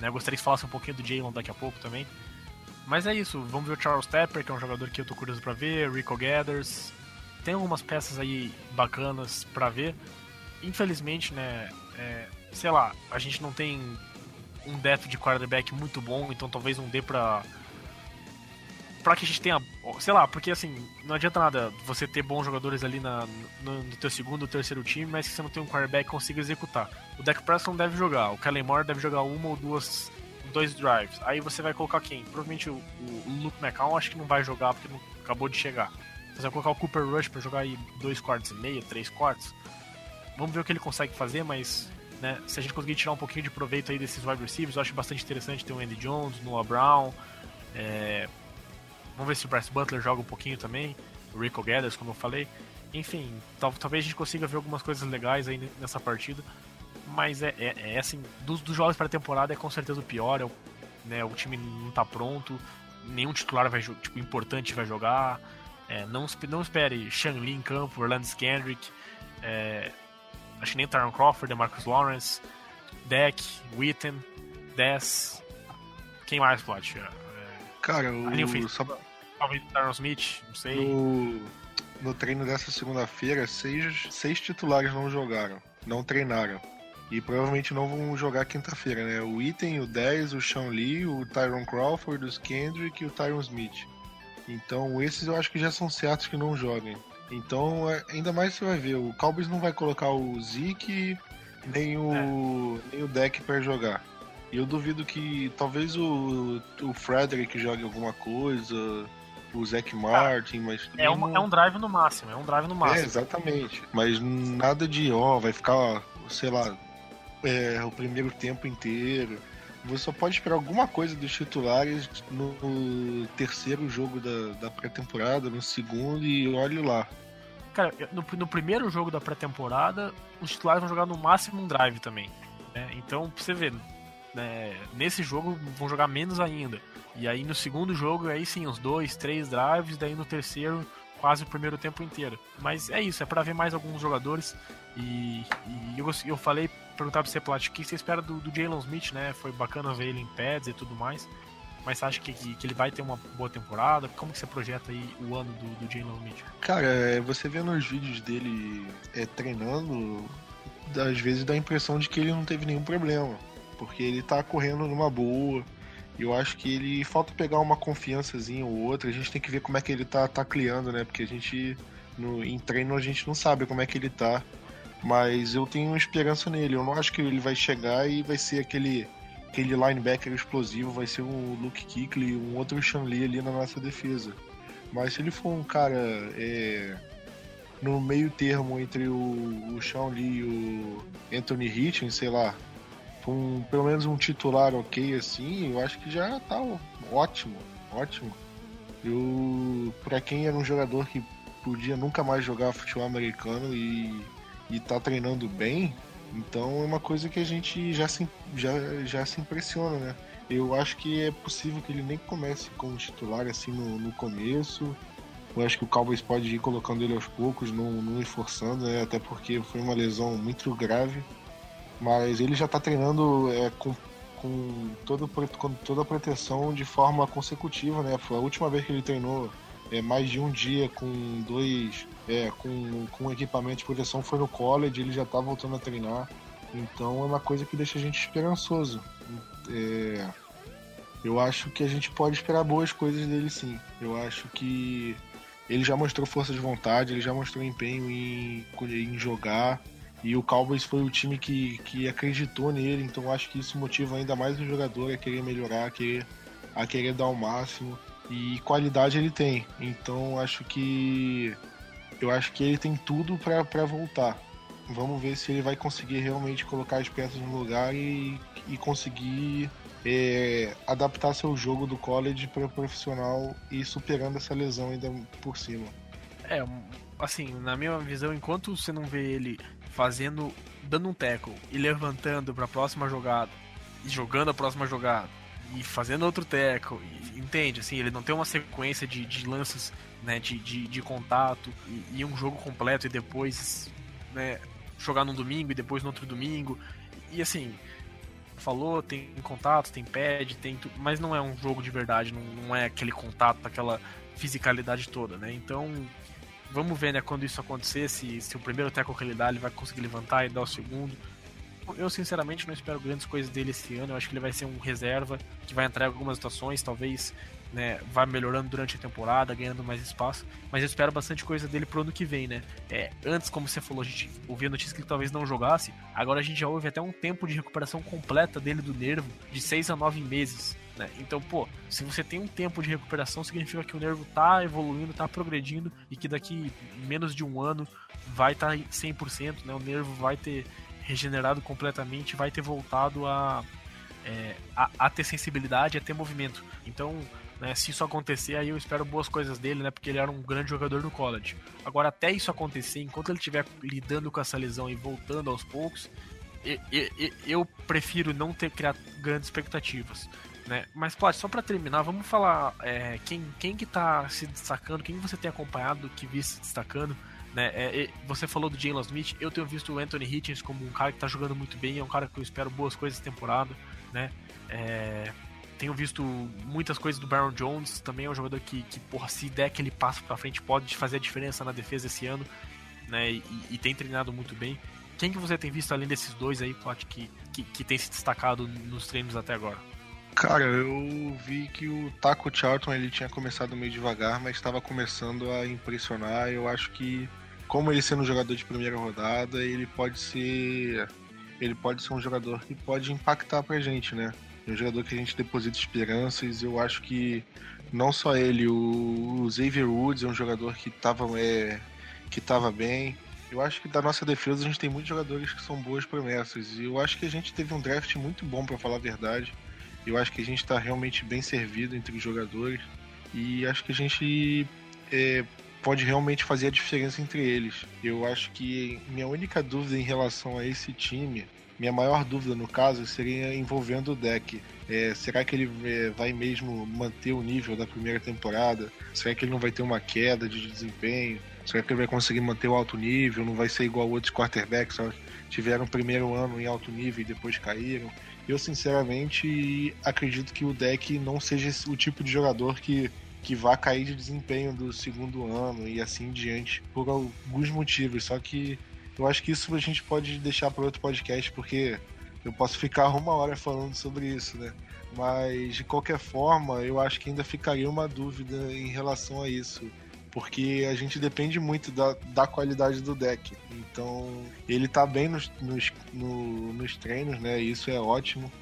Né, gostaria que falasse um pouquinho do Jalen daqui a pouco também. Mas é isso, vamos ver o Charles Tepper, que é um jogador que eu tô curioso para ver, Rico Gathers. Tem algumas peças aí bacanas para ver. Infelizmente, né, é, sei lá, a gente não tem um depth de quarterback muito bom, então talvez não dê pra para que a gente tenha, sei lá, porque assim, não adianta nada você ter bons jogadores ali na, no, no teu segundo ou terceiro time, mas que você não tem um quarterback que consiga executar. O Dak Preston deve jogar, o Kellen Moore deve jogar uma ou duas, dois drives. Aí você vai colocar quem? Provavelmente o, o Luke McCown acho que não vai jogar porque não, acabou de chegar. Você vai colocar o Cooper Rush para jogar aí dois quartos e meio, três quartos. Vamos ver o que ele consegue fazer, mas né, se a gente conseguir tirar um pouquinho de proveito aí desses wide receivers, eu acho bastante interessante ter o Andy Jones, Noah Brown, é, Vamos ver se o Bryce Butler joga um pouquinho também. O Rico Gathers, como eu falei. Enfim, tal, talvez a gente consiga ver algumas coisas legais aí nessa partida. Mas é, é, é assim, dos, dos jogos para a temporada é com certeza o pior. É o, né, o time não está pronto. Nenhum titular vai, tipo, importante vai jogar. É, não, não espere Shang Li em campo, Orlando Skandrick. É, acho que nem Tyron Crawford, Marcus Lawrence, Deck, Witten, Dess. Quem mais pode? Cara, o. Só... Talvez o Darren Smith, não sei. No, no treino dessa segunda-feira, seis, seis titulares não jogaram, não treinaram. E provavelmente não vão jogar quinta-feira, né? O Item, o 10, o Sean Lee, o Tyron Crawford, o Kendrick e o Tyron Smith. Então esses eu acho que já são certos que não joguem. Então é, ainda mais você vai ver, o Cowboys não vai colocar o Zeke nem o, é. nem o deck para jogar. E eu duvido que talvez o, o Frederick jogue alguma coisa, o Zac Martin, mas. É um, não... é um drive no máximo, é um drive no máximo. É, exatamente. Mas nada de, ó, vai ficar, sei lá, é, o primeiro tempo inteiro. Você só pode esperar alguma coisa dos titulares no terceiro jogo da, da pré-temporada, no segundo, e olhe lá. Cara, no, no primeiro jogo da pré-temporada, os titulares vão jogar no máximo um drive também. Né? Então, pra você ver, né, nesse jogo vão jogar menos ainda. E aí no segundo jogo, aí sim, uns dois, três drives, daí no terceiro, quase o primeiro tempo inteiro. Mas é isso, é para ver mais alguns jogadores. E, e eu, eu falei, perguntar pra você, Plat, o que você espera do, do Jalen Smith, né? Foi bacana ver ele em pads e tudo mais. Mas você acha que, que, que, ele vai ter uma boa temporada? Como que você projeta aí o ano do, do Jalen Smith? Cara, é, você vendo os vídeos dele é, treinando, às vezes dá a impressão de que ele não teve nenhum problema. Porque ele tá correndo numa boa, eu acho que ele falta pegar uma confiançazinha ou outra. A gente tem que ver como é que ele tá tacleando, né? Porque a gente no, em treino a gente não sabe como é que ele tá. Mas eu tenho esperança nele. Eu não acho que ele vai chegar e vai ser aquele aquele linebacker explosivo, vai ser um Luke Kuechly, um outro Shanley ali na nossa defesa. Mas se ele for um cara é, no meio termo entre o, o Lee e o Anthony Hitchens, sei lá, com pelo menos um titular ok assim, eu acho que já tá ótimo, ótimo. Eu, para quem era um jogador que podia nunca mais jogar futebol americano e, e tá treinando bem, então é uma coisa que a gente já se, já, já se impressiona, né? Eu acho que é possível que ele nem comece como titular assim no, no começo. Eu acho que o Cowboys pode ir colocando ele aos poucos, não, não esforçando, né? Até porque foi uma lesão muito grave. Mas ele já está treinando é, com, com, todo, com toda a proteção de forma consecutiva, né? Foi a última vez que ele treinou é, mais de um dia com dois. É, com, com equipamento de proteção foi no college, ele já está voltando a treinar. Então é uma coisa que deixa a gente esperançoso. É, eu acho que a gente pode esperar boas coisas dele sim. Eu acho que ele já mostrou força de vontade, ele já mostrou empenho em, em jogar. E o Cowboys foi o time que, que acreditou nele, então acho que isso motiva ainda mais o jogador a querer melhorar, a querer, a querer dar o máximo. E qualidade ele tem. Então acho que. Eu acho que ele tem tudo para voltar. Vamos ver se ele vai conseguir realmente colocar as peças no lugar e, e conseguir é, adaptar seu jogo do college para profissional e superando essa lesão ainda por cima. É, assim, na minha visão, enquanto você não vê ele fazendo, dando um tackle e levantando para a próxima jogada e jogando a próxima jogada e fazendo outro tackle, e, entende? Assim, ele não tem uma sequência de, de lances, né, de, de, de contato e, e, um jogo completo e depois, né, jogar num domingo e depois no outro domingo e assim falou tem contato, tem pad, tem tudo, mas não é um jogo de verdade, não, não é aquele contato, aquela fisicalidade toda, né? Então Vamos ver, né, quando isso acontecer, se, se o primeiro tackle que ele dá, ele vai conseguir levantar e dar o segundo. Eu, sinceramente, não espero grandes coisas dele esse ano. Eu acho que ele vai ser um reserva que vai entrar em algumas situações, talvez né, vai melhorando durante a temporada, ganhando mais espaço. Mas eu espero bastante coisa dele pro ano que vem, né? É, antes, como você falou, a gente ouvia notícia que ele talvez não jogasse. Agora a gente já ouve até um tempo de recuperação completa dele do nervo, de 6 a 9 meses. Né? Então, pô, se você tem um tempo de recuperação, significa que o nervo tá evoluindo, tá progredindo e que daqui menos de um ano vai estar tá 100%, né? O nervo vai ter regenerado completamente, vai ter voltado a, é, a, a, ter sensibilidade, a ter movimento. Então, né, se isso acontecer, aí eu espero boas coisas dele, né? Porque ele era um grande jogador no college. Agora, até isso acontecer, enquanto ele estiver lidando com essa lesão e voltando aos poucos, eu, prefiro não ter criado grandes expectativas. Né? Mas, Plat, só para terminar, vamos falar é, quem, quem que tá se destacando, quem você tem acompanhado que vi se destacando. Né? É, você falou do Jalen Smith, eu tenho visto o Anthony Hitchens como um cara que tá jogando muito bem, é um cara que eu espero boas coisas temporada. Né? É, tenho visto muitas coisas do Baron Jones, também é um jogador que, que porra, se der aquele passo para frente, pode fazer a diferença na defesa esse ano. Né? E, e, tem treinado muito bem. Quem que você tem visto além desses dois aí, Plat, que, que, que tem se destacado nos treinos até agora? Cara, eu vi que o Taco Charlton ele tinha começado meio devagar, mas estava começando a impressionar. Eu acho que, como ele sendo um jogador de primeira rodada, ele pode ser, ele pode ser um jogador que pode impactar pra gente, né? É um jogador que a gente deposita esperanças. Eu acho que não só ele, o Xavier Woods é um jogador que estava é, que tava bem. Eu acho que da nossa defesa a gente tem muitos jogadores que são boas promessas. E eu acho que a gente teve um draft muito bom, para falar a verdade. Eu acho que a gente está realmente bem servido entre os jogadores. E acho que a gente é, pode realmente fazer a diferença entre eles. Eu acho que minha única dúvida em relação a esse time, minha maior dúvida no caso, seria envolvendo o deck. É, será que ele é, vai mesmo manter o nível da primeira temporada? Será que ele não vai ter uma queda de desempenho? Será que ele vai conseguir manter o alto nível? Não vai ser igual outros quarterbacks que tiveram o primeiro ano em alto nível e depois caíram? Eu, sinceramente, acredito que o deck não seja o tipo de jogador que, que vá cair de desempenho do segundo ano e assim diante, por alguns motivos. Só que eu acho que isso a gente pode deixar para outro podcast, porque eu posso ficar uma hora falando sobre isso, né? Mas de qualquer forma, eu acho que ainda ficaria uma dúvida em relação a isso. Porque a gente depende muito da, da qualidade do deck. Então, ele tá bem nos, nos, no, nos treinos, né? Isso é ótimo.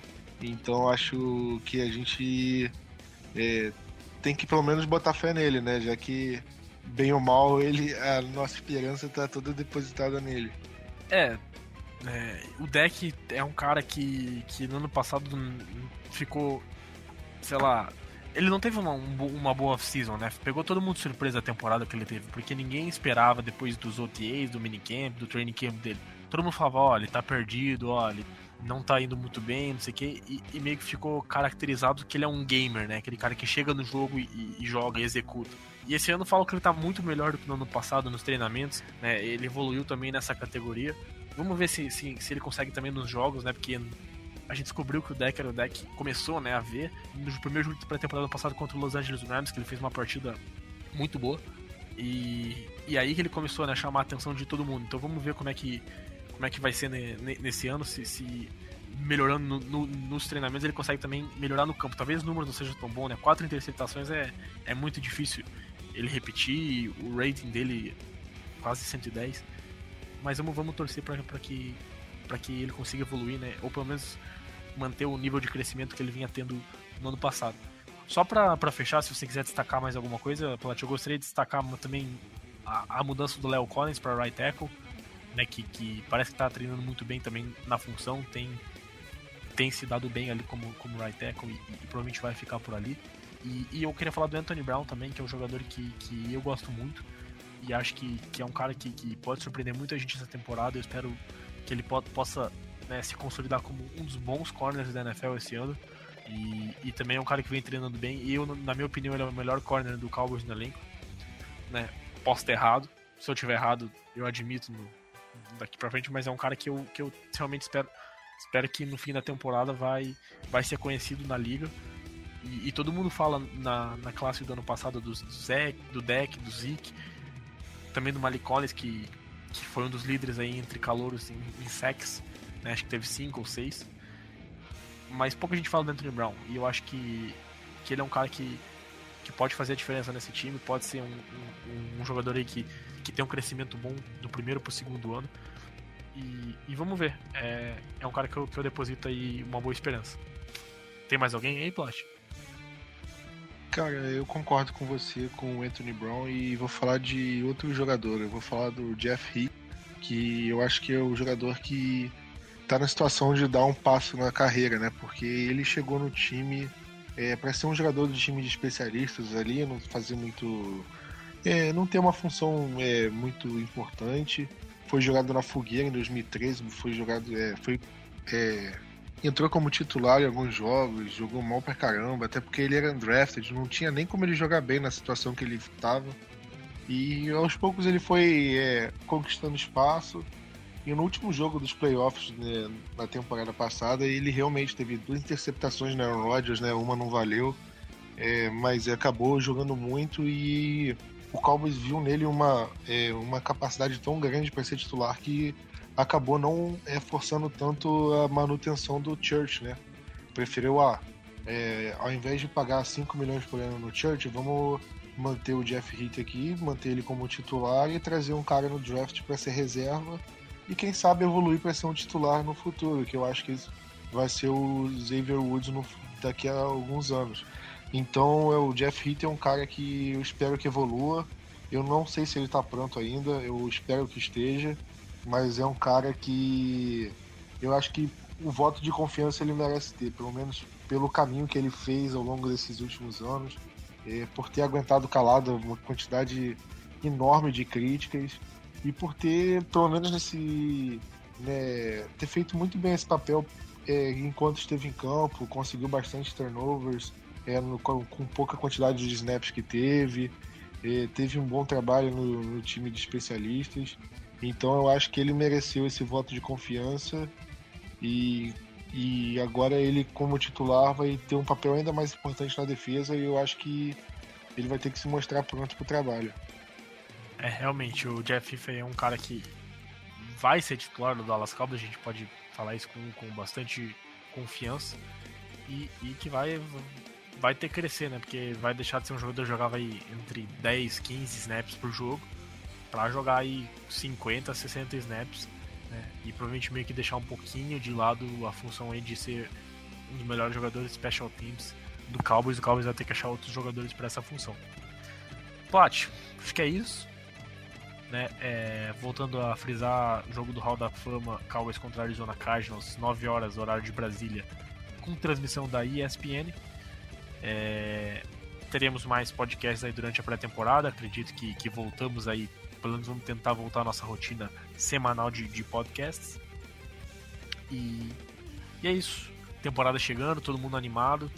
Então, acho que a gente é, tem que pelo menos botar fé nele, né? Já que, bem ou mal, ele, a nossa esperança tá toda depositada nele. É, é, o deck é um cara que, que no ano passado ficou, sei lá, ele não teve uma, uma boa off-season, né? Pegou todo mundo de surpresa a temporada que ele teve, porque ninguém esperava depois dos OTAs, do minicamp, do training camp dele. Todo mundo falava, ó, ele tá perdido, ó, ele não tá indo muito bem, não sei o quê, e, e, meio que ficou caracterizado que ele é um gamer, né? Aquele cara que chega no jogo e, e joga e executa. E esse ano falo que ele tá muito melhor do que no ano passado nos treinamentos, né? Ele evoluiu também nessa categoria. Vamos ver se, se, se ele consegue também nos jogos, né? Porque a gente descobriu que o deck era o deck começou né, a ver no primeiro jogo de pré-temporada passado contra o Los Angeles Rams, que ele fez uma partida muito boa. E, e aí que ele começou né, a chamar a atenção de todo mundo. Então vamos ver como é que, como é que vai ser nesse ano, se, se melhorando no, no, nos treinamentos ele consegue também melhorar no campo. Talvez o número não seja tão bom, né? Quatro interceptações é, é muito difícil ele repetir, o rating dele quase 110. Mas vamos, vamos torcer para que, que ele consiga evoluir, né? Ou pelo menos manter o nível de crescimento que ele vinha tendo no ano passado. Só para fechar, se você quiser destacar mais alguma coisa, Plat, eu gostaria de destacar também a, a mudança do Léo Collins para right tackle, né, que, que parece que está treinando muito bem também na função, tem, tem se dado bem ali como, como right tackle e, e provavelmente vai ficar por ali. E, e, eu queria falar do Anthony Brown também, que é um jogador que, que eu gosto muito e acho que, que é um cara que, que pode surpreender muita gente essa temporada. Eu espero que ele po possa né, se consolidar como um dos bons corners da NFL esse ano. E, e também é um cara que vem treinando bem. E eu, na minha opinião, ele é o melhor corner do Cowboys no elenco. Né? Posso ter errado. Se eu tiver errado, eu admito no, daqui pra frente, mas é um cara que eu, que eu realmente espero. Espero que no fim da temporada vai, vai ser conhecido na liga. E, e todo mundo fala na, na classe do ano passado do, do do Deck, do Zeke, também do Malik Collins, que, que foi um dos líderes aí entre calouros em, em sacks né? Acho que teve cinco ou seis. Mas pouca gente fala do Anthony Brown. E eu acho que, que ele é um cara que, que pode fazer a diferença nesse time. Pode ser um, um, um jogador aí que, que tem um crescimento bom do primeiro pro segundo ano. E, e vamos ver. É, é um cara que eu, que eu deposito aí uma boa esperança. Tem mais alguém aí, Plot? Cara, eu concordo com você, com o Anthony Brown, e vou falar de outro jogador. Eu vou falar do Jeff Heath, que eu acho que é o jogador que tá na situação de dar um passo na carreira, né? Porque ele chegou no time é, para ser um jogador de time de especialistas ali, não fazer muito. É, não ter uma função é, muito importante. Foi jogado na fogueira em 2013, foi jogado. É, foi, é, entrou como titular em alguns jogos, jogou mal pra caramba, até porque ele era undrafted, não tinha nem como ele jogar bem na situação que ele estava. E aos poucos ele foi é, conquistando espaço e no último jogo dos playoffs né, na temporada passada, ele realmente teve duas interceptações na Aaron Rodgers, né? Uma não valeu, é, mas acabou jogando muito e o Cowboys viu nele uma, é, uma capacidade tão grande para ser titular que acabou não é, forçando tanto a manutenção do Church, né? Preferiu, ah, é, ao invés de pagar 5 milhões por ano no Church, vamos manter o Jeff Heath aqui, manter ele como titular e trazer um cara no draft para ser reserva e quem sabe evoluir para ser um titular no futuro, que eu acho que vai ser o Xavier Woods no, daqui a alguns anos. Então é o Jeff Heath é um cara que eu espero que evolua. Eu não sei se ele tá pronto ainda, eu espero que esteja, mas é um cara que eu acho que o voto de confiança ele merece ter, pelo menos pelo caminho que ele fez ao longo desses últimos anos, é, por ter aguentado calado uma quantidade enorme de críticas e por ter, pelo menos nesse. Né, ter feito muito bem esse papel é, enquanto esteve em campo, conseguiu bastante turnovers, é, no, com, com, pouca quantidade de snaps que teve, é, teve um bom trabalho no, no, time de especialistas. Então eu acho que ele mereceu esse voto de confiança e, e agora ele, como titular, vai ter um papel ainda mais importante na defesa e eu acho que ele vai ter que se mostrar pronto para o trabalho. É, realmente, o Jeff Fife é um cara que vai ser titular do Dallas Cowboys, a gente pode falar isso com, com bastante confiança e, e que vai vai ter que crescer, né? Porque vai deixar de ser um jogador que jogava aí entre 10, 15 snaps por jogo para jogar aí 50, 60 snaps, né? E provavelmente meio que deixar um pouquinho de lado a função aí de ser um dos melhores jogadores special teams do Cowboys. O Cowboys vai ter que achar outros jogadores para essa função. Plat, acho que é isso. Né? É, voltando a frisar, jogo do Hall da Fama, Cowboys contra Arizona Cardinals, 9 horas, horário de Brasília, com transmissão da ESPN. É, teremos mais podcasts aí durante a pré-temporada. Acredito que, que voltamos aí, pelo menos vamos tentar voltar à nossa rotina semanal de, de podcasts. E, e é isso. Temporada chegando, todo mundo animado.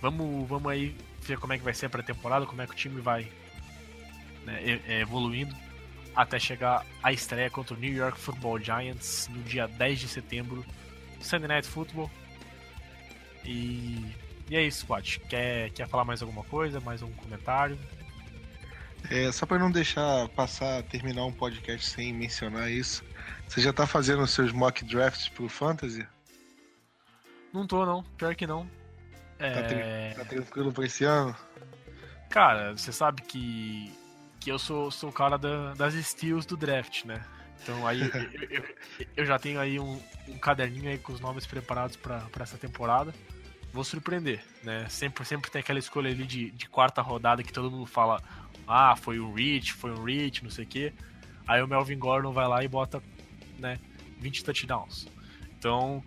Vamos, vamos aí ver como é que vai ser a pré-temporada, como é que o time vai né, evoluindo até chegar à estreia contra o New York Football Giants no dia 10 de setembro, Sunday Night Football. E e é isso, Squat. Quer, quer falar mais alguma coisa? Mais um comentário? É, só para não deixar passar, terminar um podcast sem mencionar isso, você já tá fazendo os seus mock drafts pro Fantasy? Não tô, não. Pior que não. Tá, é... tá tranquilo pra esse ano? Cara, você sabe que, que eu sou, sou o cara da, das steals do draft, né? Então aí eu, eu, eu, já tenho aí um, um caderninho aí com os nomes preparados para essa temporada vou surpreender, né? Sempre, sempre tem aquela escolha ali de, de quarta rodada que todo mundo fala, ah, foi um Rich, foi um Rich, não sei o quê. Aí o Melvin Gordon vai lá e bota, né, 20 touchdowns. Então,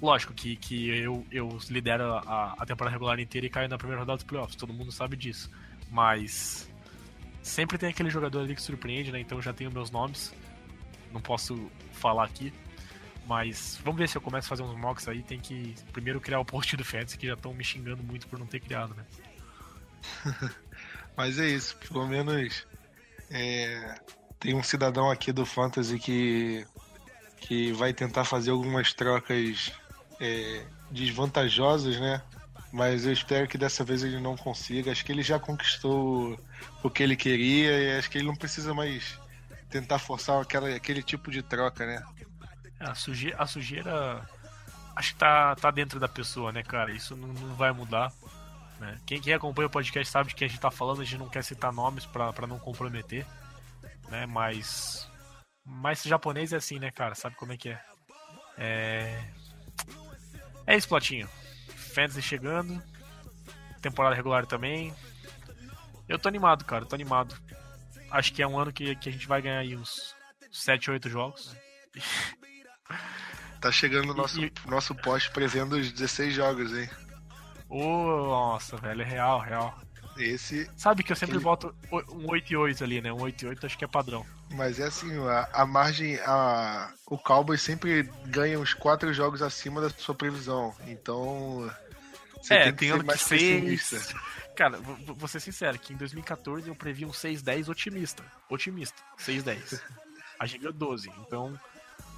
lógico que, que eu, eu lidero a, a temporada regular inteira e caio na primeira rodada dos playoffs, todo mundo sabe disso. Mas sempre tem aquele jogador ali que surpreende, né? Então já tenho meus nomes. Não posso falar aqui, mas vamos ver se eu começo a fazer uns mocks aí. Tem que primeiro criar o post do Fantasy, que já estão me xingando muito por não ter criado, né? Mas é isso, pelo menos é, tem um cidadão aqui do Fantasy que, que vai tentar fazer algumas trocas é, desvantajosas, né? Mas eu espero que dessa vez ele não consiga. Acho que ele já conquistou o que ele queria e acho que ele não precisa mais tentar forçar aquela, aquele tipo de troca, né? A sujeira, a sujeira acho que tá, tá dentro da pessoa, né, cara? Isso não, não vai mudar. Né? Quem, quem acompanha o podcast sabe de que a gente tá falando, a gente não quer citar nomes para não comprometer. Né? Mas. Mas japonês é assim, né, cara? Sabe como é que é? É. É isso, Platinho. Fantasy chegando. Temporada regular também. Eu tô animado, cara. tô animado. Acho que é um ano que, que a gente vai ganhar aí uns 7, 8 jogos. Tá chegando o nosso, e, nosso poste prevendo os 16 jogos, hein? Oh, nossa, velho, é real, real. Esse. Sabe que eu sempre aquele... boto um 8 e 8 ali, né? Um 8 e 8 acho que é padrão. Mas é assim, a, a margem. A, o Cowboys sempre ganha uns 4 jogos acima da sua previsão. Então. Você é, tem, tem ano que 6. Cara, vou, vou ser sincero, que em 2014 eu previ um 6-10 otimista. Otimista. 6-10. a gente ganhou 12. Então,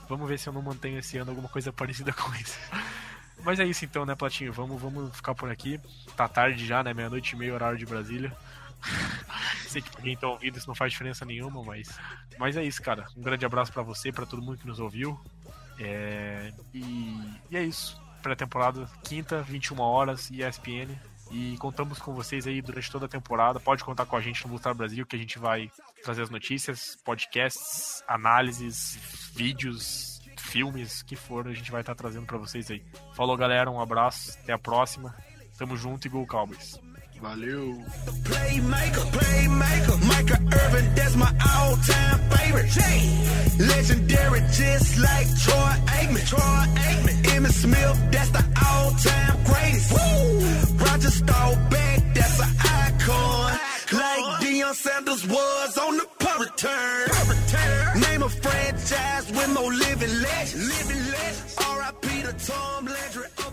Vamos ver se eu não mantenho esse ano alguma coisa parecida com isso. Mas é isso então, né, Platinho? Vamos, vamos ficar por aqui. Tá tarde já, né? Meia-noite e meia, horário de Brasília. Sei que pra quem tá ouvindo isso não faz diferença nenhuma, mas. Mas é isso, cara. Um grande abraço para você, para todo mundo que nos ouviu. É... E... e é isso. Pré-temporada, quinta, 21 horas, ESPN. E contamos com vocês aí durante toda a temporada. Pode contar com a gente no Lutar Brasil, que a gente vai trazer as notícias, podcasts, análises, vídeos, filmes, que for, a gente vai estar trazendo para vocês aí. Falou, galera, um abraço, até a próxima. Tamo junto e Go Cowboys. Valeu. Playmaker, playmaker, Micah Irvin, that's my all-time favorite. Legendary, just like Troy Aikman. Troy Aikman. Emmitt Smith, that's the all-time greatest. Woo! Roger Staubach, that's an icon. Like Deion Sanders was on the punt return. return. Name a franchise with more living legends. Living legends. R.I.P. to Tom Landry.